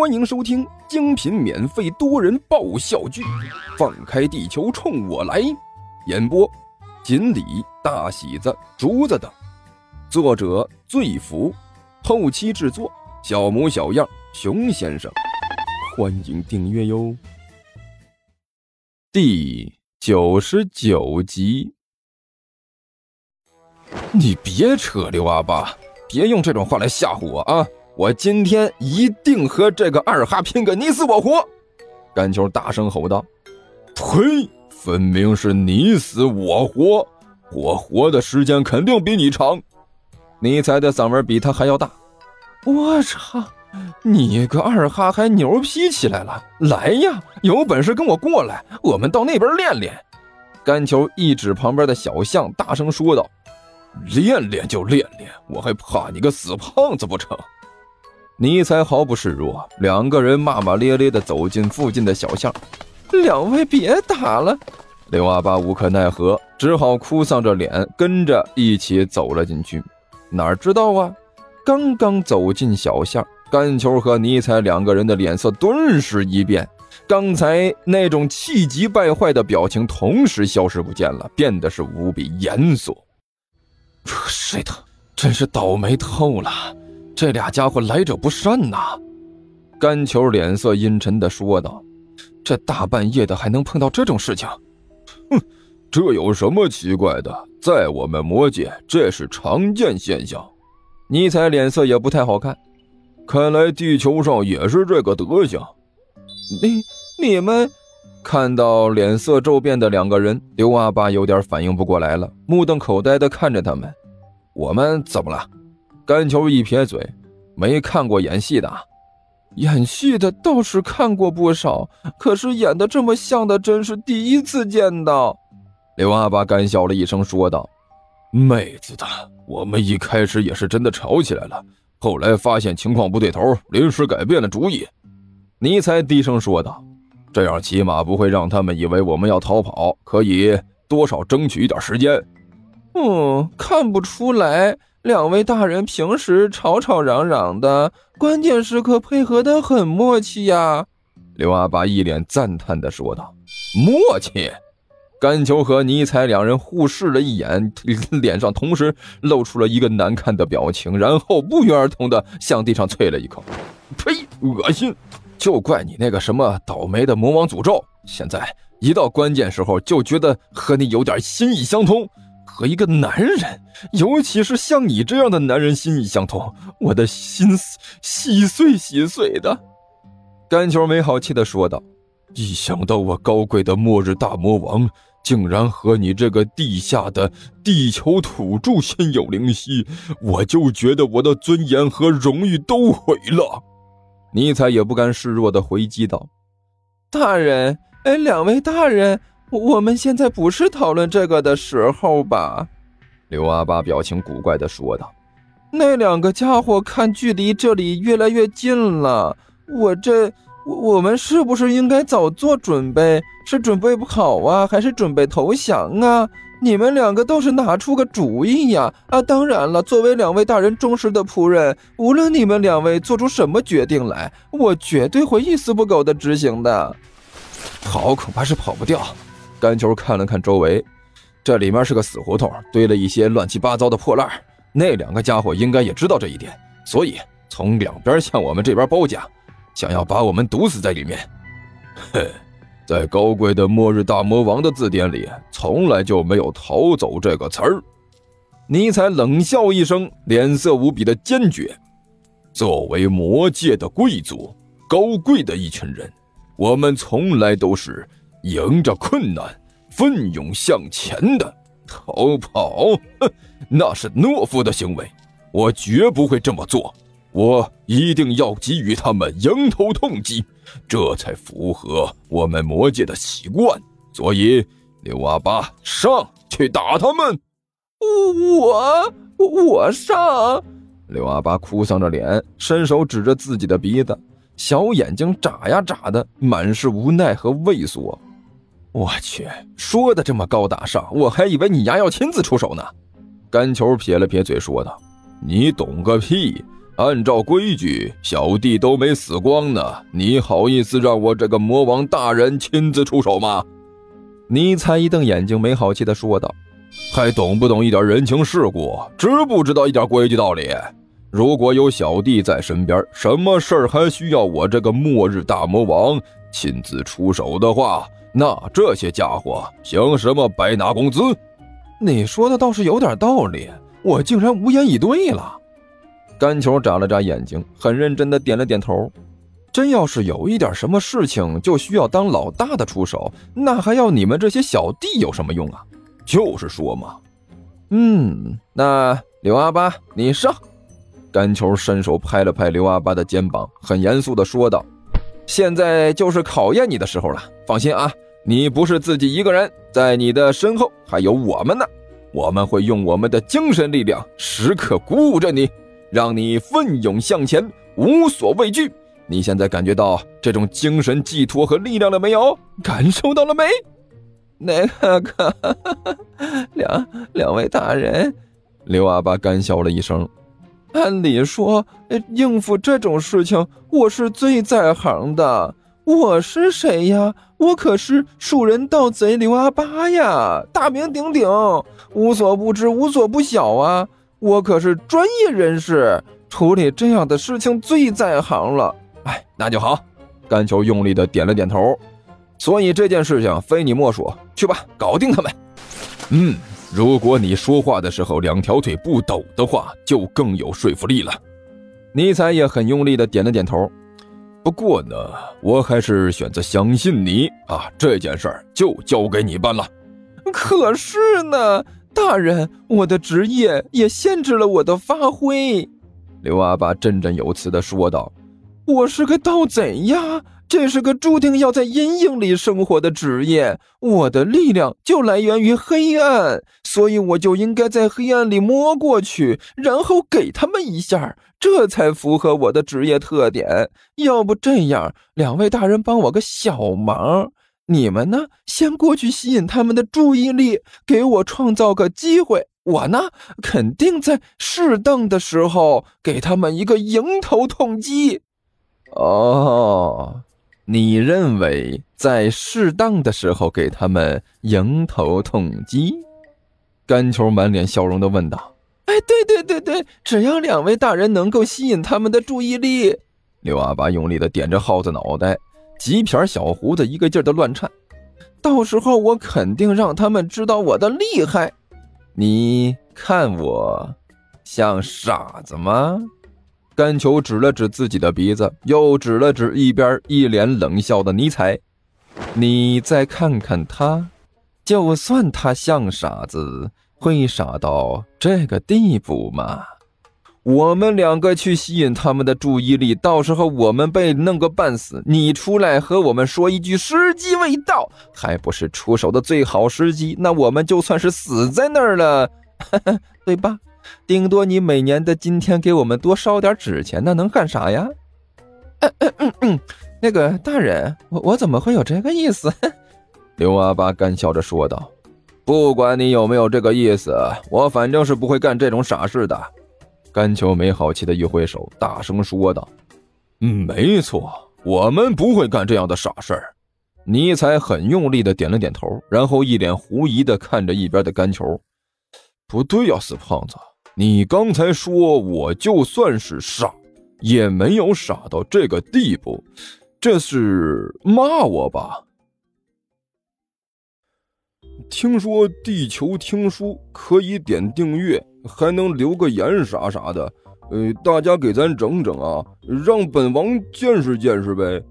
欢迎收听精品免费多人爆笑剧《放开地球冲我来》，演播：锦鲤、大喜子、竹子等，作者：醉福，后期制作：小模小样、熊先生。欢迎订阅哟。第九十九集，你别扯，刘阿爸，别用这种话来吓唬我啊！我今天一定和这个二哈拼个你死我活！甘球大声吼道：“呸！分明是你死我活，我活的时间肯定比你长。”尼采的嗓门比他还要大。我操！你个二哈还牛批起来了！来呀，有本事跟我过来，我们到那边练练。甘球一指旁边的小巷，大声说道：“练练就练练，我还怕你个死胖子不成？”尼采毫不示弱，两个人骂骂咧咧地走进附近的小巷。两位别打了，刘阿八无可奈何，只好哭丧着脸跟着一起走了进去。哪知道啊，刚刚走进小巷，甘球和尼采两个人的脸色顿时一变，刚才那种气急败坏的表情同时消失不见了，变得是无比严肃。谁的？真是倒霉透了！这俩家伙来者不善呐！甘球脸色阴沉的说道：“这大半夜的还能碰到这种事情？哼，这有什么奇怪的？在我们魔界，这是常见现象。”尼采脸色也不太好看，看来地球上也是这个德行。你你们看到脸色骤变的两个人，刘阿八有点反应不过来了，目瞪口呆的看着他们。我们怎么了？甘球一撇嘴，没看过演戏的，演戏的倒是看过不少，可是演的这么像的，真是第一次见到。刘阿八干笑了一声，说道：“妹子的，我们一开始也是真的吵起来了，后来发现情况不对头，临时改变了主意。”尼才低声说道：“这样起码不会让他们以为我们要逃跑，可以多少争取一点时间。”嗯，看不出来。两位大人平时吵吵嚷嚷的，关键时刻配合的很默契呀。刘阿八一脸赞叹的说道：“默契。”甘球和尼采两人互视了一眼，脸上同时露出了一个难看的表情，然后不约而同的向地上啐了一口：“呸，恶心！就怪你那个什么倒霉的魔王诅咒，现在一到关键时候就觉得和你有点心意相通。”和一个男人，尤其是像你这样的男人心意相通，我的心碎细碎细碎的。甘球没好气的说道：“一想到我高贵的末日大魔王竟然和你这个地下的地球土著心有灵犀，我就觉得我的尊严和荣誉都毁了。”尼采也不甘示弱的回击道：“大人，哎，两位大人。”我们现在不是讨论这个的时候吧？刘阿八表情古怪的说道。那两个家伙看距离这里越来越近了，我这我们是不是应该早做准备？是准备不好啊，还是准备投降啊？你们两个倒是拿出个主意呀！啊，当然了，作为两位大人忠实的仆人，无论你们两位做出什么决定来，我绝对会一丝不苟的执行的。跑恐怕是跑不掉。甘球看了看周围，这里面是个死胡同，堆了一些乱七八糟的破烂。那两个家伙应该也知道这一点，所以从两边向我们这边包夹，想要把我们毒死在里面。哼，在高贵的末日大魔王的字典里，从来就没有“逃走”这个词儿。尼采冷笑一声，脸色无比的坚决。作为魔界的贵族，高贵的一群人，我们从来都是。迎着困难，奋勇向前的逃跑，那是懦夫的行为。我绝不会这么做，我一定要给予他们迎头痛击，这才符合我们魔界的习惯。所以，刘阿八上去打他们。我我上！刘阿八哭丧着脸，伸手指着自己的鼻子，小眼睛眨呀眨的，满是无奈和畏缩。我去，说的这么高大上，我还以为你丫要亲自出手呢。甘球撇了撇嘴说道：“你懂个屁！按照规矩，小弟都没死光呢，你好意思让我这个魔王大人亲自出手吗？尼采一瞪眼睛，没好气的说道：“还懂不懂一点人情世故？知不知道一点规矩道理？如果有小弟在身边，什么事儿还需要我这个末日大魔王亲自出手的话，那这些家伙凭什么白拿工资？”你说的倒是有点道理，我竟然无言以对了。甘球眨了眨眼睛，很认真的点了点头。真要是有一点什么事情，就需要当老大的出手，那还要你们这些小弟有什么用啊？就是说嘛。嗯，那刘阿八，你上。甘球伸手拍了拍刘阿八的肩膀，很严肃的说道：“现在就是考验你的时候了。放心啊。”你不是自己一个人，在你的身后还有我们呢。我们会用我们的精神力量时刻鼓舞着你，让你奋勇向前，无所畏惧。你现在感觉到这种精神寄托和力量了没有？感受到了没？那个，两两位大人，刘阿爸干笑了一声。按理说，应付这种事情，我是最在行的。我是谁呀？我可是树人盗贼刘阿八呀，大名鼎鼎，无所不知，无所不晓啊！我可是专业人士，处理这样的事情最在行了。哎，那就好。甘球用力的点了点头。所以这件事情非你莫属，去吧，搞定他们。嗯，如果你说话的时候两条腿不抖的话，就更有说服力了。尼采也很用力的点了点头。不过呢，我还是选择相信你啊！这件事儿就交给你办了。可是呢，大人，我的职业也限制了我的发挥。”刘阿爸振振有词的说道，“我是个盗贼呀。”这是个注定要在阴影里生活的职业，我的力量就来源于黑暗，所以我就应该在黑暗里摸过去，然后给他们一下，这才符合我的职业特点。要不这样，两位大人帮我个小忙，你们呢，先过去吸引他们的注意力，给我创造个机会，我呢，肯定在适当的时候给他们一个迎头痛击。哦。你认为在适当的时候给他们迎头痛击？甘球满脸笑容的问道：“哎，对对对对，只要两位大人能够吸引他们的注意力。”刘阿爸用力的点着耗子脑袋，几撇小胡子一个劲儿的乱颤。到时候我肯定让他们知道我的厉害。你看我像傻子吗？甘球指了指自己的鼻子，又指了指一边一脸冷笑的尼采。你再看看他，就算他像傻子，会傻到这个地步吗？我们两个去吸引他们的注意力，到时候我们被弄个半死，你出来和我们说一句时机未到，还不是出手的最好时机？那我们就算是死在那儿了，对吧？顶多你每年的今天给我们多烧点纸钱，那能干啥呀？嗯嗯嗯嗯，那个大人，我我怎么会有这个意思？刘阿八干笑着说道：“不管你有没有这个意思，我反正是不会干这种傻事的。”甘秋没好气的一挥手，大声说道：“嗯，没错，我们不会干这样的傻事儿。”尼采很用力的点了点头，然后一脸狐疑的看着一边的甘球：“不对呀，死胖子。”你刚才说，我就算是傻，也没有傻到这个地步，这是骂我吧？听说地球听书可以点订阅，还能留个言啥啥的，呃，大家给咱整整啊，让本王见识见识呗。